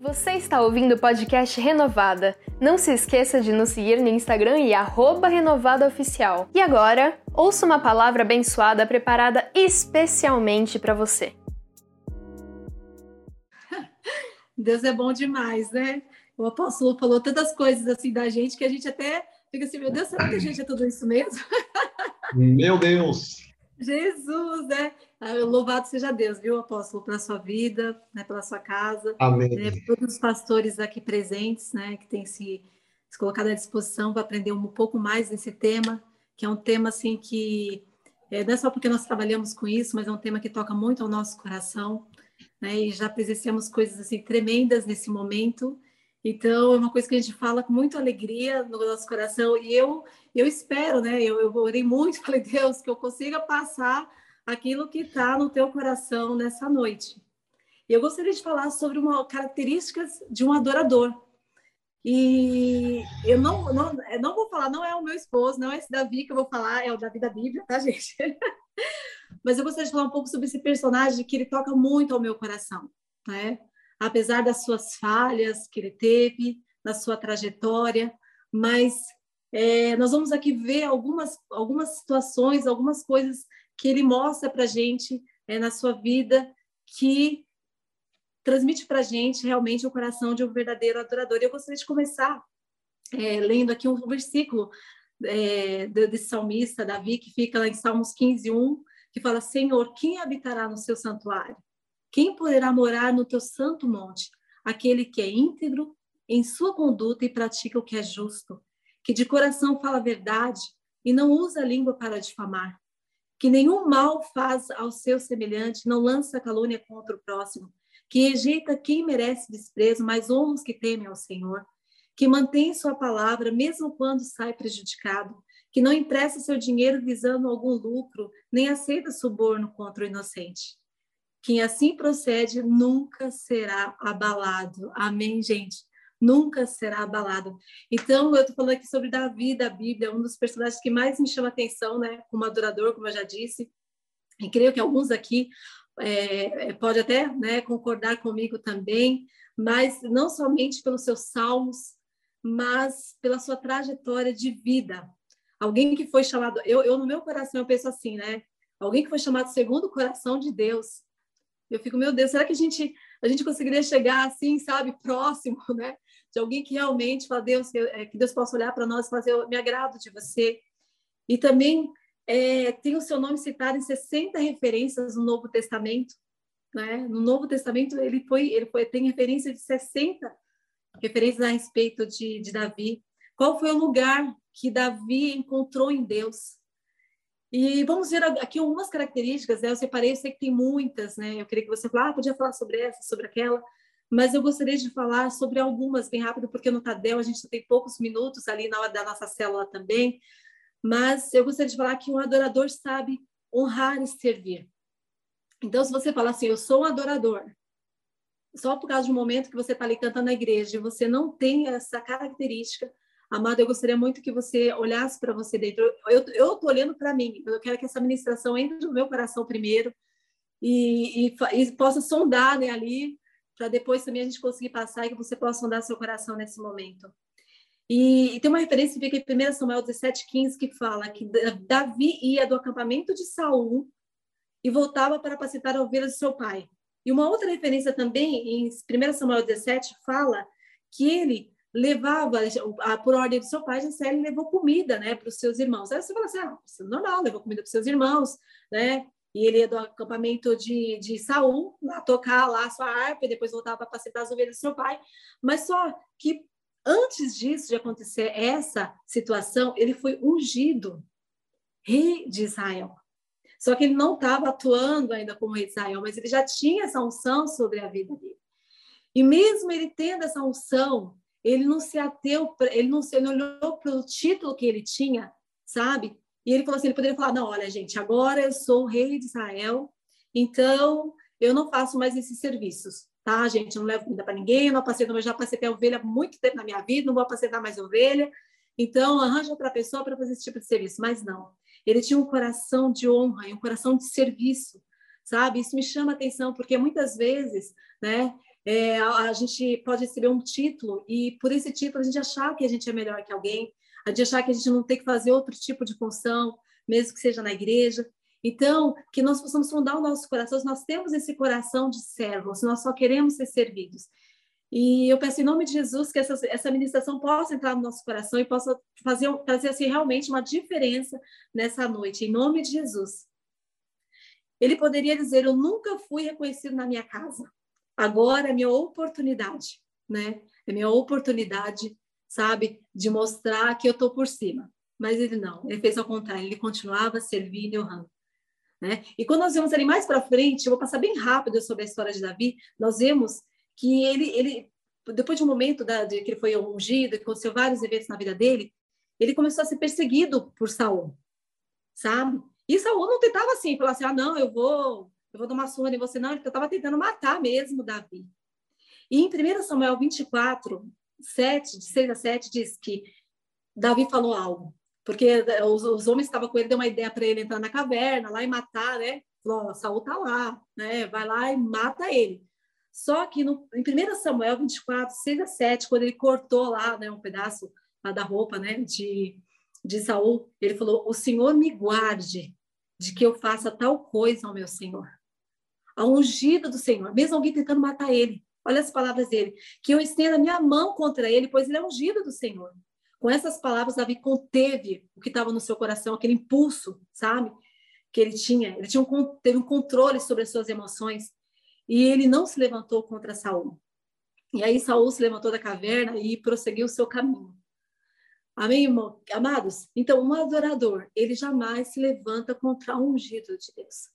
Você está ouvindo o podcast Renovada. Não se esqueça de nos seguir no Instagram e renovadaoficial. E agora, ouça uma palavra abençoada preparada especialmente para você. Deus é bom demais, né? O apóstolo falou tantas coisas assim da gente que a gente até fica assim, meu Deus, será que a gente é tudo isso mesmo? Meu Deus! Jesus, né? Ah, louvado seja Deus, viu, apóstolo, pela sua vida, né, pela sua casa. Amém. Né, todos os pastores aqui presentes, né, que têm se, se colocado à disposição para aprender um pouco mais desse tema, que é um tema, assim, que é, não é só porque nós trabalhamos com isso, mas é um tema que toca muito ao nosso coração, né, e já presenciamos coisas, assim, tremendas nesse momento, então, é uma coisa que a gente fala com muita alegria no nosso coração. E eu, eu espero, né? Eu, eu orei muito, falei, Deus, que eu consiga passar aquilo que está no teu coração nessa noite. E eu gostaria de falar sobre uma características de um adorador. E eu não, não, não vou falar, não é o meu esposo, não é esse Davi que eu vou falar, é o Davi da Bíblia, tá, gente? Mas eu gostaria de falar um pouco sobre esse personagem que ele toca muito ao meu coração, né? apesar das suas falhas que ele teve, na sua trajetória, mas é, nós vamos aqui ver algumas, algumas situações, algumas coisas que ele mostra para a gente é, na sua vida que transmite para a gente realmente o coração de um verdadeiro adorador. Eu gostaria de começar é, lendo aqui um versículo é, desse salmista, Davi, que fica lá em Salmos 15, 1, que fala: Senhor, quem habitará no seu santuário? Quem poderá morar no teu santo monte? Aquele que é íntegro em sua conduta e pratica o que é justo, que de coração fala a verdade e não usa a língua para difamar, que nenhum mal faz ao seu semelhante, não lança calúnia contra o próximo, que rejeita quem merece desprezo, mas honra os que temem ao Senhor, que mantém sua palavra mesmo quando sai prejudicado, que não empresta seu dinheiro visando algum lucro, nem aceita suborno contra o inocente. Quem assim procede nunca será abalado. Amém, gente? Nunca será abalado. Então, eu estou falando aqui sobre Davi da Bíblia, um dos personagens que mais me chama atenção, né? Como adorador, como eu já disse. E creio que alguns aqui é, é, pode até né, concordar comigo também, mas não somente pelos seus salmos, mas pela sua trajetória de vida. Alguém que foi chamado, eu, eu no meu coração eu penso assim, né? Alguém que foi chamado segundo o coração de Deus, eu fico, meu Deus, será que a gente, a gente conseguiria chegar assim, sabe, próximo, né? De alguém que realmente fala, Deus, é, que Deus possa olhar para nós e fazer, eu me agrado de você. E também é, tem o seu nome citado em 60 referências no Novo Testamento, né? No Novo Testamento ele foi, ele foi, tem referência de 60 referências a respeito de, de Davi. Qual foi o lugar que Davi encontrou em Deus? E vamos ver aqui algumas características, né? Eu separei, eu sei que tem muitas, né? Eu queria que você falasse, ah, podia falar sobre essa, sobre aquela, mas eu gostaria de falar sobre algumas bem rápido, porque no Tadel a gente tem poucos minutos ali na hora da nossa célula também, mas eu gostaria de falar que um adorador sabe honrar e servir. Então, se você falar assim, eu sou um adorador, só por causa um momento que você está ali cantando na igreja e você não tem essa característica, Amado, eu gostaria muito que você olhasse para você dentro. Eu estou olhando para mim, eu quero que essa ministração entre no meu coração primeiro e, e, e possa sondar né, ali, para depois também a gente conseguir passar e que você possa sondar seu coração nesse momento. E, e tem uma referência que fica em 1 Samuel 17,15 que fala que Davi ia do acampamento de Saul e voltava para apacentar ovelha de seu pai. E uma outra referência também, em 1 Samuel 17, fala que ele levava, por ordem do seu pai, Gisele levou comida, né, para os seus irmãos. Aí você fala assim, ah, é normal, levou comida para os seus irmãos, né, e ele ia do acampamento de, de Saul, lá tocar lá a sua harpa, e depois voltava para apacentar as ovelhas do seu pai, mas só que antes disso, de acontecer essa situação, ele foi ungido rei de Israel. Só que ele não estava atuando ainda como rei de Israel, mas ele já tinha essa unção sobre a vida dele. E mesmo ele tendo essa unção, ele não se ateu, ele não, se, ele olhou para o título que ele tinha, sabe? E ele falou assim, ele poderia falar, não, olha, gente, agora eu sou rei de Israel, então eu não faço mais esses serviços, tá, gente? Eu não levo comida para ninguém, eu não passei, eu já passei até ovelha há muito tempo na minha vida, não vou apacentar mais ovelha, então arranja outra pessoa para fazer esse tipo de serviço. Mas não, ele tinha um coração de honra e um coração de serviço, sabe? Isso me chama atenção, porque muitas vezes, né, É, a, a gente pode receber um título e por esse título a gente achar que a gente é melhor que alguém, a gente achar que a gente não tem que fazer outro tipo de função, mesmo que seja na igreja. Então, que nós possamos sondar o nosso coração, se nós temos esse coração de servo, se nós só queremos ser servidos. E eu peço em nome de Jesus que essa, essa ministração possa entrar no nosso coração e possa fazer, fazer assim, realmente uma diferença nessa noite, em nome de Jesus. Ele poderia dizer: Eu nunca fui reconhecido na minha casa, agora é minha oportunidade, né? É minha oportunidade, sabe, de mostrar que eu estou por cima. Mas ele não, ele fez ao contrário, ele continuava servindo e honrando. Né? E quando nós vemos ali mais para frente, eu vou passar bem rápido sobre a história de Davi, nós vemos que ele, ele depois de um momento da, de que ele foi ungido, que aconteceu vários eventos na vida dele, ele começou a ser perseguido por Saul, sabe? E Saul não tentava assim, falar assim, ah, não, eu vou, eu vou dar uma surra em você, não, ele estava tentando matar mesmo Davi. E em 1 Samuel 24, 7, de 6 a 7, diz que Davi falou algo, porque os, os homens estavam com ele, deu uma ideia para ele entrar na caverna, lá e matar, né? Falou, Saul tá lá, né? Vai lá e mata ele. Só que no, em 1 Samuel 24, 6 a 7, quando ele cortou lá né, um pedaço da roupa né, de, de Saul, ele falou: O Senhor me guarde de que eu faça tal coisa ao meu Senhor. A ungida do Senhor, mesmo alguém tentando matar ele. Olha as palavras dele. Que eu estenda minha mão contra ele, pois ele é ungido do Senhor. Com essas palavras, Davi conteve o que estava no seu coração, aquele impulso, sabe? Que ele tinha. Ele tinha um, teve um controle sobre as suas emoções. E ele não se levantou contra Saul. E aí Saul se levantou da caverna e prosseguiu o seu caminho. Amém, irmão? Amados? Então, um adorador, ele jamais se levanta contra o ungido de Deus.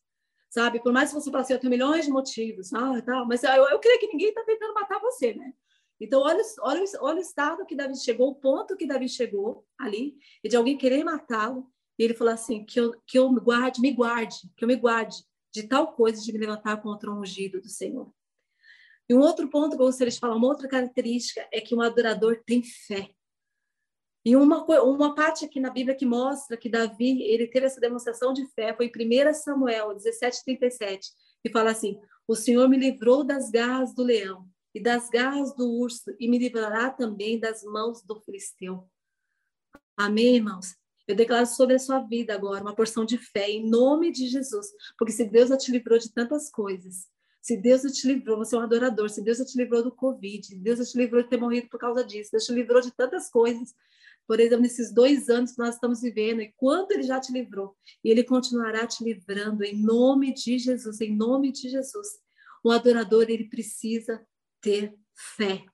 Sabe? Por mais que você fale assim, eu tenho milhões de motivos, ah, tá, mas eu, eu creio que ninguém está tentando matar você, né? Então, olha, olha, olha o estado que Davi chegou, o ponto que Davi chegou ali, e de alguém querer matá-lo, e ele falou assim, que eu, que eu me guarde, me guarde, que eu me guarde de tal coisa de me levantar contra o ungido do Senhor. E um outro ponto que eu gostaria de falar, uma outra característica, é que um adorador tem fé. E uma, uma parte aqui na Bíblia que mostra que Davi ele teve essa demonstração de fé foi em 1 Samuel 17,37, que fala assim: O Senhor me livrou das garras do leão e das garras do urso, e me livrará também das mãos do filisteu. Amém, irmãos? Eu declaro sobre a sua vida agora uma porção de fé em nome de Jesus, porque se Deus já te livrou de tantas coisas, se Deus já te livrou, você é um adorador, se Deus já te livrou do Covid, Deus já te livrou de ter morrido por causa disso, Deus te livrou de tantas coisas, por exemplo, nesses dois anos que nós estamos vivendo, e quanto Ele já te livrou, e Ele continuará te livrando em nome de Jesus, em nome de Jesus. Um adorador, ele precisa ter fé.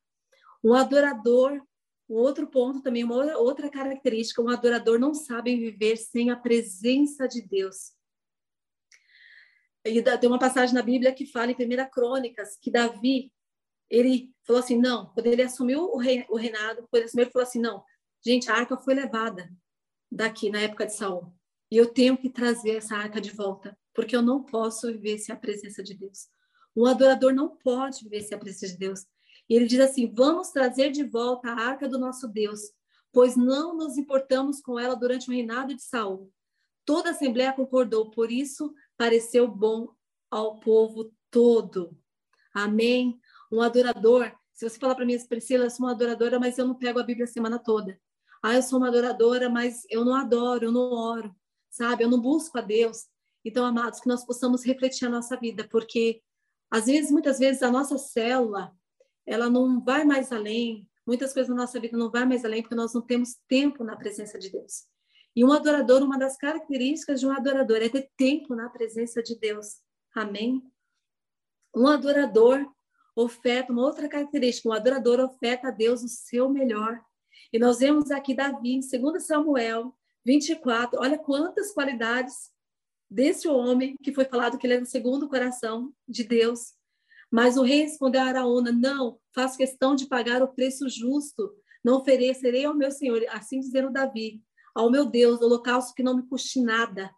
Um adorador, um outro ponto também, uma outra característica, um adorador não sabe viver sem a presença de Deus. E tem uma passagem na Bíblia que fala em 1 Crônicas que Davi, ele falou assim, não, quando ele assumiu o reinado, quando ele assumiu, ele falou assim, não, Gente, a arca foi levada daqui na época de Saul. E eu tenho que trazer essa arca de volta, porque eu não posso viver sem a presença de Deus. Um adorador não pode viver sem a presença de Deus. E ele diz assim: vamos trazer de volta a arca do nosso Deus, pois não nos importamos com ela durante o reinado de Saul. Toda a assembleia concordou, por isso pareceu bom ao povo todo. Amém. Um adorador, se você falar para mim, Priscila, eu sou uma adoradora, mas eu não pego a Bíblia a semana toda. Ah, eu sou uma adoradora, mas eu não adoro, eu não oro, sabe? Eu não busco a Deus. Então, amados, que nós possamos refletir a nossa vida, porque às vezes, muitas vezes, a nossa célula, ela não vai mais além, muitas coisas na nossa vida não vai mais além, porque nós não temos tempo na presença de Deus. E um adorador, uma das características de um adorador é ter tempo na presença de Deus. Amém? Um adorador oferta, uma outra característica, um adorador oferta a Deus o seu melhor. E nós vemos aqui Davi, em 2 Samuel 24, olha quantas qualidades desse homem que foi falado que ele era o segundo coração de Deus. Mas o rei respondeu a Araúna: Não, faço questão de pagar o preço justo. Não oferecerei ao meu senhor, assim dizendo Davi, ao meu Deus, holocausto que não me custe nada.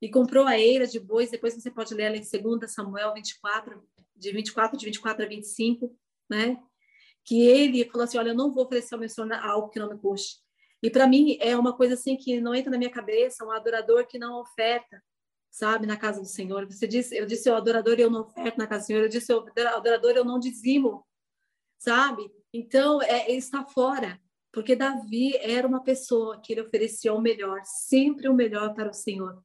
E comprou a eira de bois, depois você pode ler ela em 2 Samuel 24, de 24, de 24 a 25, né? Que ele falou assim, olha, eu não vou oferecer ao meu Senhor algo que não me custe. E para mim é uma coisa assim que não entra na minha cabeça, um adorador que não oferta, sabe, na casa do Senhor. Você disse, eu disse, o adorador eu não oferto na casa do Senhor. Eu disse, o adorador eu não dizimo, sabe? Então, é, está fora. Porque Davi era uma pessoa que ele oferecia o melhor, sempre o melhor para o Senhor.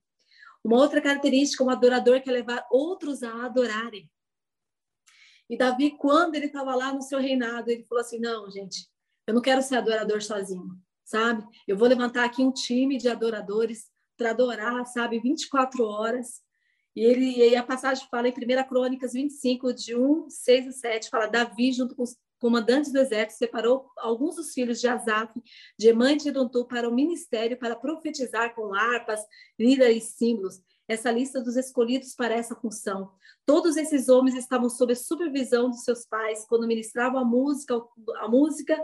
Uma outra característica, um adorador quer levar outros a adorarem. E Davi, quando ele estava lá no seu reinado, ele falou assim: não, gente, eu não quero ser adorador sozinho, sabe? Eu vou levantar aqui um time de adoradores para adorar, sabe, 24 horas. E ele e a passagem fala em 1 Crônicas 25, de 1, 6 e 7, fala: Davi, junto com os comandantes do exército, separou alguns dos filhos de Asaf, de Emã e de Edontu, para o ministério para profetizar com harpas, lira e símbolos. Essa lista dos escolhidos para essa função. Todos esses homens estavam sob a supervisão dos seus pais quando ministravam a música, a música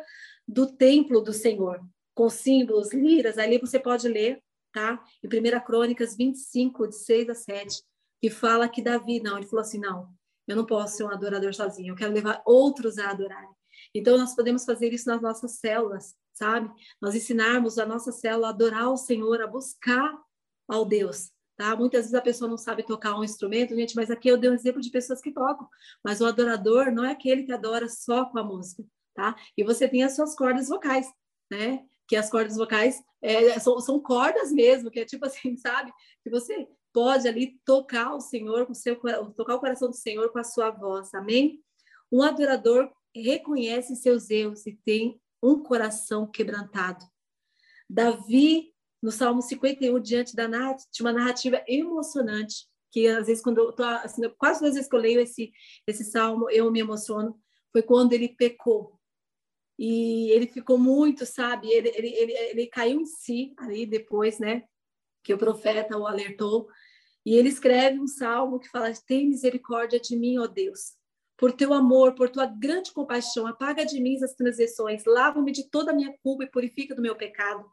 do templo do Senhor, com símbolos, liras. Ali você pode ler tá? Em 1 Crônicas 25, de 6 a 7, que fala que Davi, não, ele falou assim, não, eu não posso ser um adorador sozinho, eu quero levar outros a adorarem. Então, nós podemos fazer isso nas nossas células, sabe? Nós ensinarmos a nossa célula a adorar o Senhor, a buscar ao Deus, tá? Muitas vezes a pessoa não sabe tocar um instrumento, gente, mas aqui eu dei um exemplo de pessoas que tocam, mas o adorador não é aquele que adora só com a música, tá? E você tem as suas cordas vocais, né? que as cordas vocais é, são, são, cordas mesmo, que é tipo assim, sabe? Que você pode ali tocar o Senhor com seu tocar o coração do Senhor com a sua voz, amém? Um adorador reconhece seus erros e tem um coração quebrantado. Davi, no Salmo 51, diante da de uma narrativa emocionante, que às vezes quando eu tô, assim, quase todas as vezes que eu leio esse esse salmo, eu me emociono, foi quando ele pecou e ele ficou muito, sabe? Ele, ele, ele, ele caiu em si ali depois, né? Que o profeta o alertou. E ele escreve um salmo que fala: Tem misericórdia de mim, ó Deus. Por teu amor, por tua grande compaixão, apaga de mim as transgressões, lava-me de toda a minha culpa e purifica do meu pecado.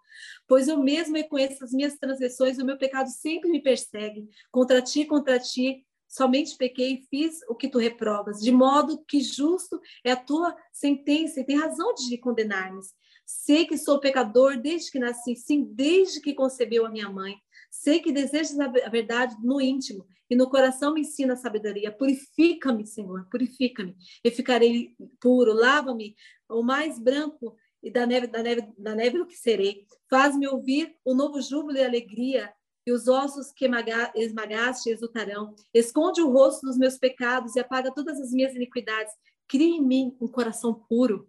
Pois eu mesmo reconheço as minhas transgressões, o meu pecado sempre me persegue. Contra ti, contra ti, somente pequei e fiz o que tu reprovas, de modo que justo é a tua sentença e tem razão de condenar-me. Sei que sou pecador desde que nasci, sim, desde que concebeu a minha mãe. Sei que desejas a verdade no íntimo e no coração me ensina a sabedoria. Purifica-me, Senhor, purifica-me. E ficarei puro, lava-me o mais branco e da neve, da neve, da neve o que serei. Faz-me ouvir o novo júbilo e alegria e os ossos que esmagaste exultarão. Esconde o rosto dos meus pecados e apaga todas as minhas iniquidades. Cria em mim um coração puro.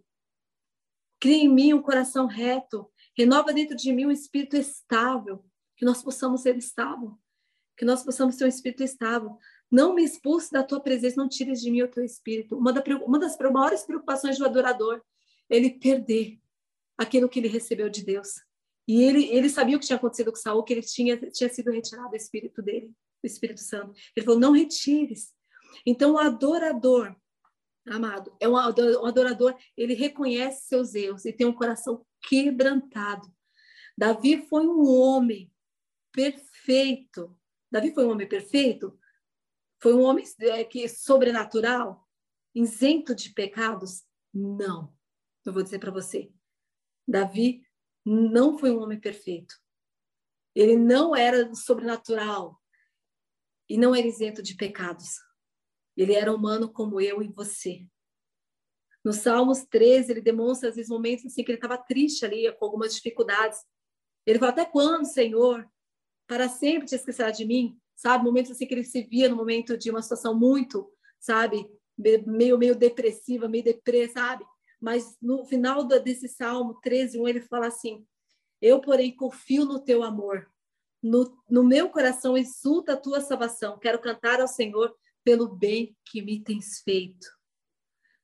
Cria em mim um coração reto. Renova dentro de mim um espírito estável. Que nós possamos ser estável. Que nós possamos ter um espírito estável. Não me expulse da tua presença, não tires de mim o teu espírito. Uma, da, uma das maiores preocupações do adorador, ele perder aquilo que ele recebeu de Deus. E ele, ele sabia o que tinha acontecido com Saul, que ele tinha, tinha sido retirado do espírito dele, do Espírito Santo. Ele falou: não retires. Então, o adorador, amado, é um adorador, ele reconhece seus erros e tem um coração quebrantado. Davi foi um homem perfeito. Davi foi um homem perfeito? Foi um homem é, que sobrenatural, isento de pecados? Não. Eu vou dizer para você. Davi não foi um homem perfeito. Ele não era sobrenatural e não era isento de pecados. Ele era humano como eu e você. No Salmos 13, ele demonstra, às vezes, momentos assim que ele estava triste ali, com algumas dificuldades. Ele fala, até quando, Senhor? Para sempre te esquecerá de mim? Sabe? Momentos assim que ele se via no momento de uma situação muito, sabe? Meio, meio depressiva, meio depressa, sabe? mas no final desse Salmo 13, 1, ele fala assim: Eu, porém, confio no teu amor. No, no meu coração exulta a tua salvação. Quero cantar ao Senhor pelo bem que me tens feito.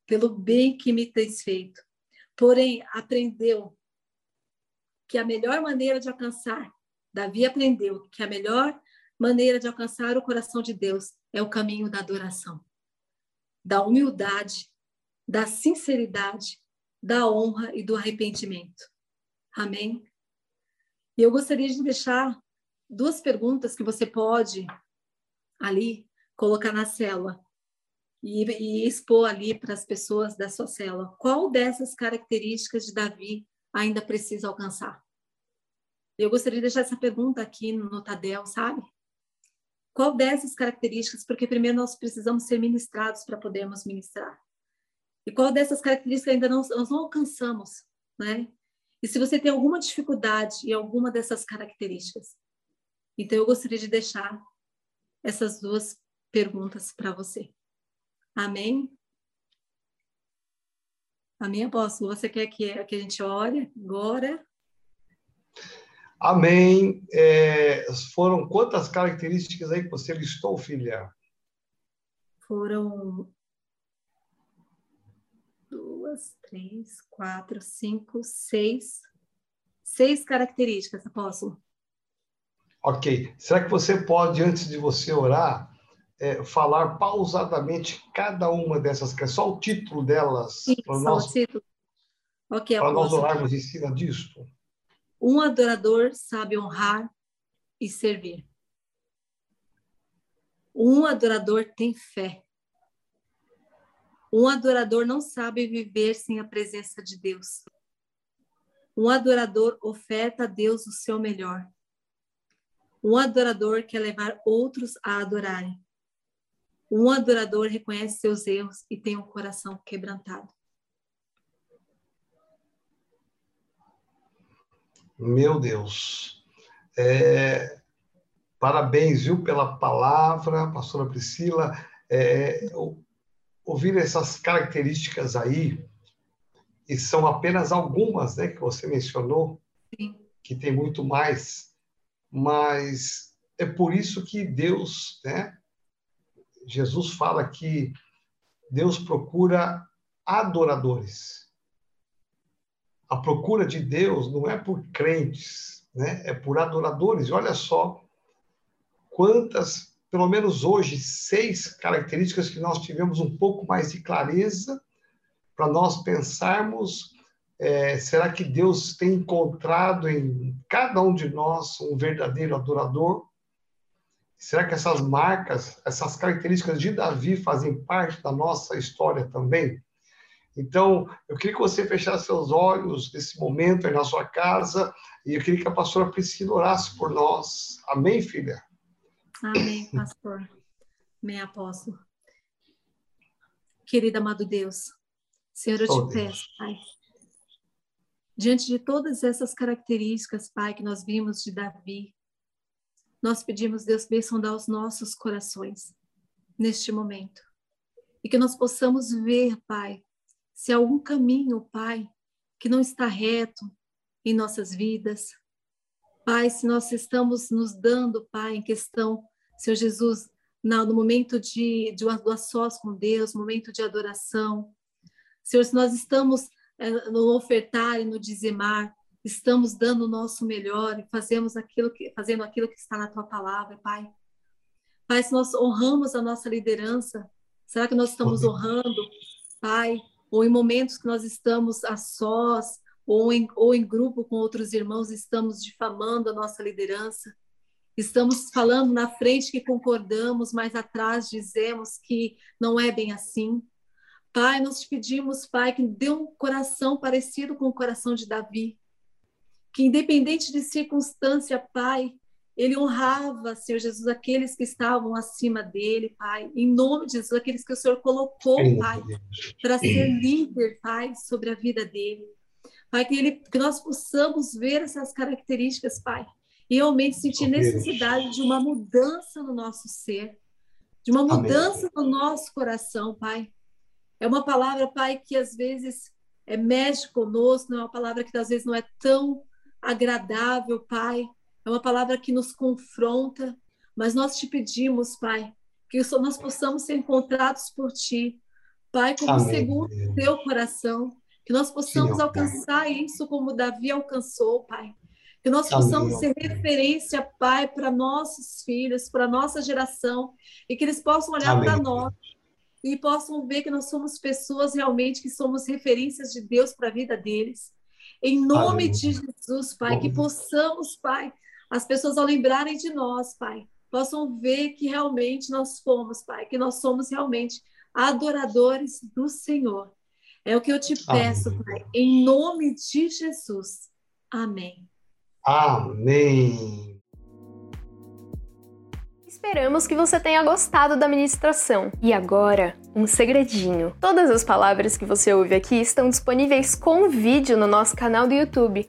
Pelo bem que me tens feito. Porém, aprendeu que a melhor maneira de alcançar, Davi aprendeu que a melhor maneira de alcançar o coração de Deus é o caminho da adoração, da humildade da sinceridade, da honra e do arrependimento. Amém? E eu gostaria de deixar duas perguntas que você pode ali colocar na célula e, e expor ali para as pessoas da sua célula. Qual dessas características de Davi ainda precisa alcançar? Eu gostaria de deixar essa pergunta aqui no Tadel, sabe? Qual dessas características? Porque primeiro nós precisamos ser ministrados para podermos ministrar. E qual dessas características ainda não, nós não alcançamos, né? E se você tem alguma dificuldade em alguma dessas características, então eu gostaria de deixar essas duas perguntas para você. Amém? Amém, apóstolo? Você quer que, a gente ore agora? Amém. É, foram quantas características aí que você listou, filha? Foram duas, três, quatro, cinco, seis. Seis características, apóstolo. Ok. Será que você pode, antes de você orar, é, falar pausadamente cada uma dessas, só o título delas, para nós, o título. Okay, para nós orarmos em cima disso? Um adorador sabe honrar e servir. Um adorador tem fé. Um adorador não sabe viver sem a presença de Deus. Um adorador oferta a Deus o seu melhor. Um adorador quer levar outros a adorarem. Um adorador reconhece seus erros e tem um coração quebrantado. Meu Deus. É, parabéns, viu, pela palavra, pastora Priscila. É, ouvir essas características aí, e são apenas algumas né, que você mencionou, Sim. que tem muito mais, mas é por isso que Deus, né, Jesus fala que Deus procura adoradores a procura de Deus não é por crentes, né? é por adoradores. E olha só quantas, pelo menos hoje, seis características que nós tivemos um pouco mais de clareza para nós pensarmos: é, será que Deus tem encontrado em cada um de nós um verdadeiro adorador? Será que essas marcas, essas características de Davi fazem parte da nossa história também? Então, eu queria que você fechasse seus olhos nesse momento aí na sua casa e eu queria que a pastora Priscila orasse por nós. Amém, filha? Amém, pastor. Amém, apóstolo. Querido amado Deus, Senhor, eu oh, te Deus. peço, Pai, diante de todas essas características, Pai, que nós vimos de Davi, nós pedimos, Deus, bênção dar os nossos corações neste momento. E que nós possamos ver, Pai, se há algum caminho, Pai, que não está reto em nossas vidas. Pai, se nós estamos nos dando, Pai, em questão, Senhor Jesus, no momento de, de do a sós com Deus, momento de adoração. Senhor, se nós estamos é, no ofertar e no dizimar, estamos dando o nosso melhor e fazemos aquilo que, fazendo aquilo que está na tua palavra, Pai. Pai, se nós honramos a nossa liderança, será que nós estamos honrando, Pai, ou em momentos que nós estamos a sós, ou em, ou em grupo com outros irmãos, estamos difamando a nossa liderança, estamos falando na frente que concordamos, mas atrás dizemos que não é bem assim. Pai, nós te pedimos, Pai, que dê um coração parecido com o coração de Davi, que independente de circunstância, Pai, ele honrava, Senhor Jesus, aqueles que estavam acima dele, Pai. Em nome de Jesus, aqueles que o Senhor colocou, Pai, para ser líder, Pai, sobre a vida dele. Pai, que, ele, que nós possamos ver essas características, Pai, e realmente sentir necessidade de uma mudança no nosso ser, de uma mudança no nosso coração, Pai. É uma palavra, Pai, que às vezes é, mexe conosco, não é uma palavra que às vezes não é tão agradável, Pai é uma palavra que nos confronta, mas nós te pedimos, Pai, que nós possamos ser encontrados por Ti, Pai, como Amém. segundo o Teu coração, que nós possamos Sim, alcançar isso como Davi alcançou, Pai. Que nós possamos Amém. ser referência, Pai, para nossos filhos, para nossa geração, e que eles possam olhar para nós e possam ver que nós somos pessoas realmente que somos referências de Deus para a vida deles. Em nome Amém. de Jesus, Pai, que possamos, Pai, as pessoas ao lembrarem de nós, Pai, possam ver que realmente nós fomos, Pai, que nós somos realmente adoradores do Senhor. É o que eu te peço, Amém. Pai, em nome de Jesus. Amém. Amém. Esperamos que você tenha gostado da ministração. E agora, um segredinho. Todas as palavras que você ouve aqui estão disponíveis com vídeo no nosso canal do YouTube.